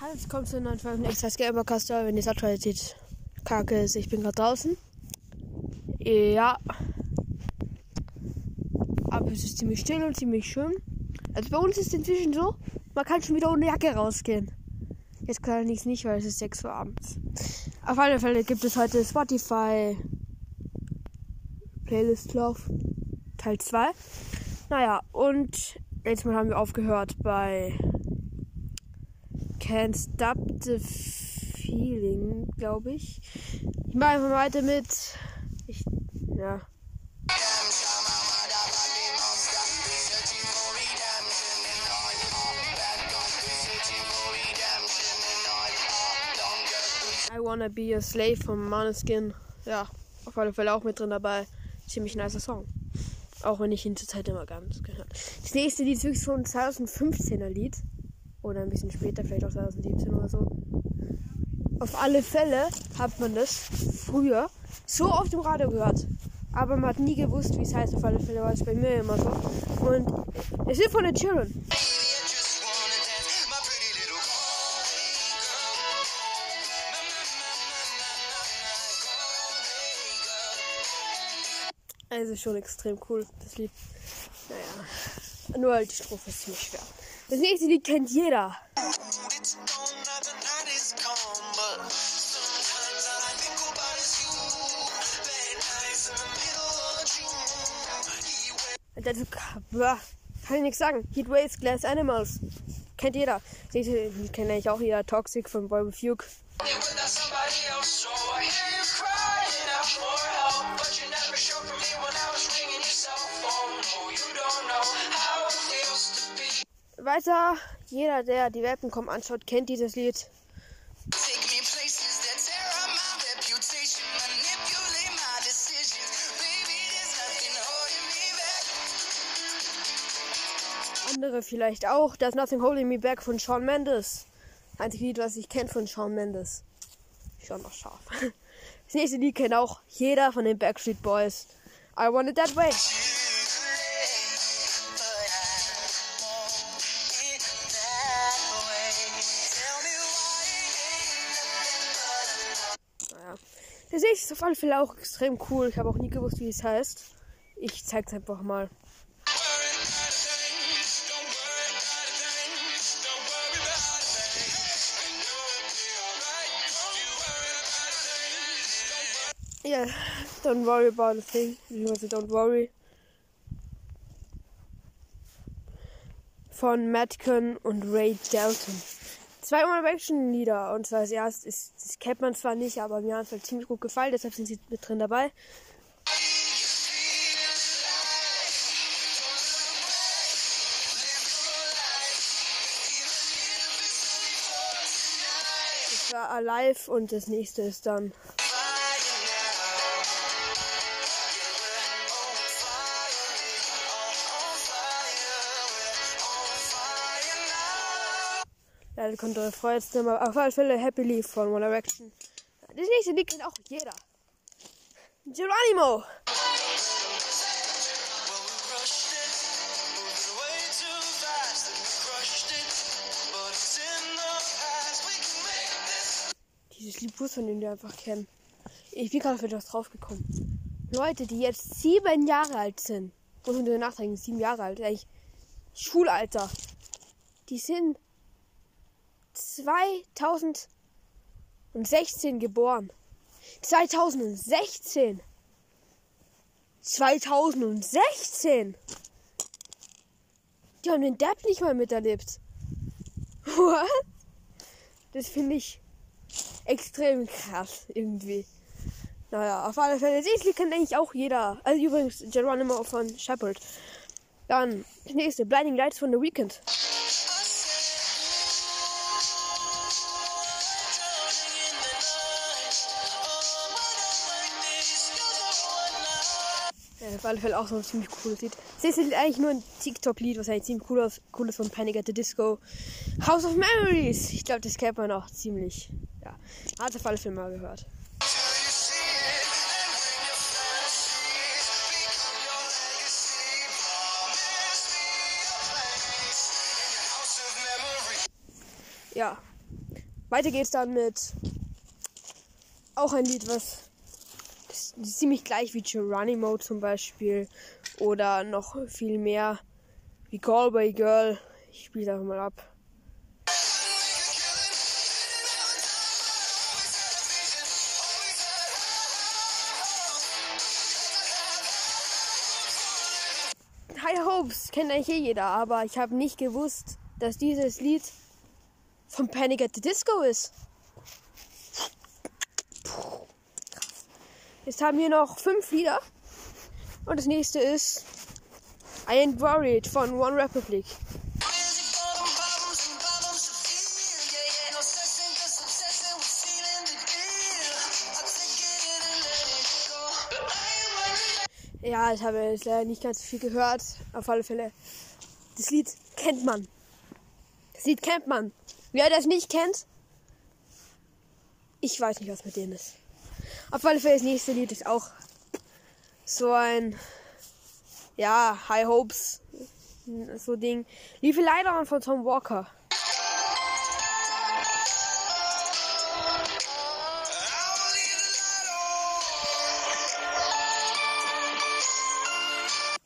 Hallo, es kommt zu einer neuen Folge von Exas Gamercast, wenn die Aktualität kacke ist. Ich bin gerade draußen. Ja. Aber es ist ziemlich still und ziemlich schön. Also bei uns ist es inzwischen so, man kann schon wieder ohne Jacke rausgehen. Jetzt kann ich es nicht, weil es ist 6 Uhr abends. Auf alle Fälle gibt es heute Spotify Playlist Lauf Teil 2. Naja, und jetzt mal haben wir aufgehört bei Can't Stop the Feeling, glaube ich. Ich mache einfach weiter mit. Ich, ja. I Wanna Be a Slave von Maneskin. Ja, auf alle Fälle auch mit drin dabei. Ziemlich nicer Song. Auch wenn ich ihn zurzeit immer ganz gehört. Das nächste Lied ist wirklich so ein 2015er Lied. Oder ein bisschen später, vielleicht auch 2017 oder so. Auf alle Fälle hat man das früher so auf dem Radio gehört. Aber man hat nie gewusst, wie es heißt. Auf alle Fälle war es bei mir immer so. Und es ist von den Children. Also schon extrem cool, das Lied. Naja, nur halt die Strophe ist ziemlich schwer. Das nächste Lied kennt jeder. Dazu kann ich nichts sagen. Heatwaves, Glass Animals. Kennt jeder. Das nächste Lied kennt eigentlich auch jeder. Toxic von Boy with Fugue. Weiter, jeder, der die Welpen anschaut, kennt dieses Lied. Andere vielleicht auch. There's Nothing Holding Me Back von Shawn Mendes. Einzige Lied, was ich kenne von Shawn Mendes. Schon noch scharf. Das nächste Lied kennt auch jeder von den Backstreet Boys. I Want It That Way. Das ist auf alle Fälle auch extrem cool. Ich habe auch nie gewusst, wie es heißt. Ich zeige es einfach mal. Ja, don't worry about a thing. Also don't worry. Von Madcon und Ray Dalton. Zwei One-Action-Lieder. Und zwar das erste ist, das kennt man zwar nicht, aber mir hat es halt ziemlich gut gefallen, deshalb sind sie mit drin dabei. Das war Alive und das nächste ist dann Leider konnte eure Freude aber auf alle Fälle Happy Leaf von One Direction. Das nächste Lied kennt auch jeder. Geronimo! Dieses Lied muss man irgendwie einfach kennen. Ich bin gerade auf etwas draufgekommen. Leute, die jetzt sieben Jahre alt sind, muss man darüber nachdenken, sieben Jahre alt, eigentlich Schulalter. Die sind 2016 geboren. 2016. 2016. Die haben den Depp nicht mal miterlebt. What? Das finde ich extrem krass irgendwie. Naja, auf alle Fälle. Das kennt eigentlich auch jeder. Also übrigens Geronimo von Shepard. Dann das nächste, Blinding Lights von The Weekend. Auf alle Fälle auch so ein ziemlich cooles Lied. Das ist eigentlich nur ein TikTok-Lied, was eigentlich ziemlich cool ist, cool ist von Panic at the Disco. House of Memories. Ich glaube, das kennt man auch ziemlich. Ja, hat auf alle Fälle mal gehört. Ja, weiter geht's dann mit auch ein Lied, was ziemlich gleich wie Geronimo zum Beispiel oder noch viel mehr wie Galway Girl. Ich spiele einfach mal ab. High Hopes kennt eigentlich eh jeder, aber ich habe nicht gewusst, dass dieses Lied von Panic at the Disco ist. Jetzt haben wir noch fünf Lieder. Und das nächste ist I Ain't Worried von One Republic. Ja, ich habe jetzt leider nicht ganz viel gehört. Auf alle Fälle. Das Lied kennt man. Das Lied kennt man. Wer das nicht kennt, ich weiß nicht, was mit denen ist. Auf alle Fälle das nächste Lied ist auch so ein, ja, High Hopes, so Ding. Liebe leider von Tom Walker.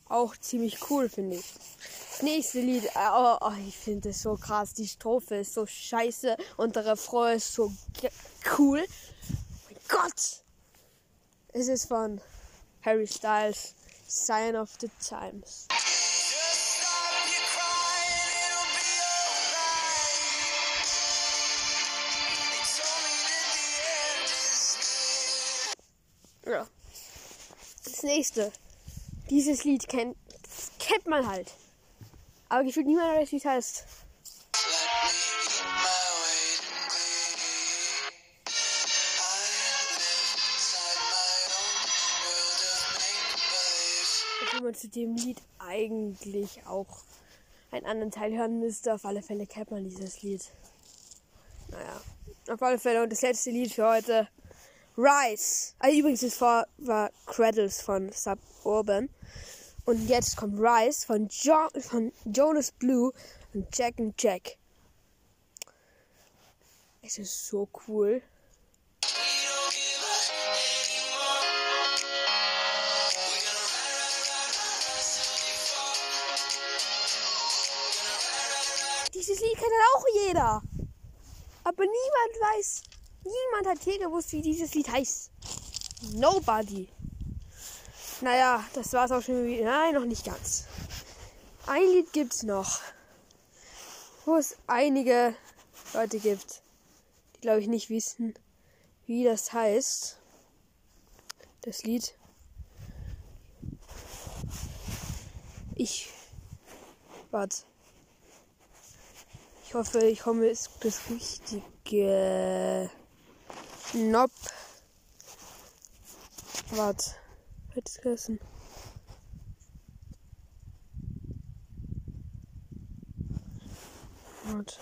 Auch ziemlich cool, finde ich. Das nächste Lied, äh, oh, oh, ich finde es so krass. Die Strophe ist so scheiße und der Refrain ist so cool. Oh mein Gott! Es ist von Harry Styles, Sign of the Times. Ja. Das nächste. Dieses Lied kennt, kennt man halt. Aber gefühlt niemand weiß, wie es heißt. Obwohl man zu dem Lied eigentlich auch einen anderen Teil hören müsste. Auf alle Fälle kennt man dieses Lied. Naja, auf alle Fälle. Und das letzte Lied für heute. Rise. Also übrigens, das war, war Cradles von Suburban. Und jetzt kommt Rise von, jo von Jonas Blue und Jack and Jack. Es ist so cool. Dieses Lied kennt halt auch jeder. Aber niemand weiß, niemand hat hier gewusst, wie dieses Lied heißt. Nobody. Naja, das war's auch schon wieder. Nein, noch nicht ganz. Ein Lied gibt's noch. Wo es einige Leute gibt, die glaube ich nicht wissen, wie das heißt. Das Lied. Ich. Warte. Ich hoffe, ich komme es das richtige. Nope. Warte. Hätte ich vergessen. Warte.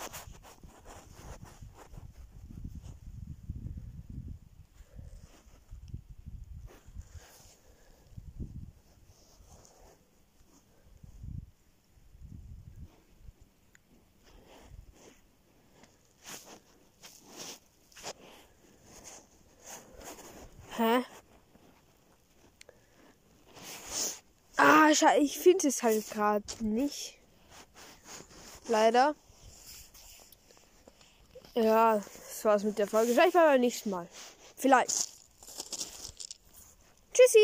Hä? Ah, ich finde es halt gerade nicht. Leider. Ja, das war's mit der Folge. Vielleicht beim nächsten Mal. Vielleicht. Tschüssi.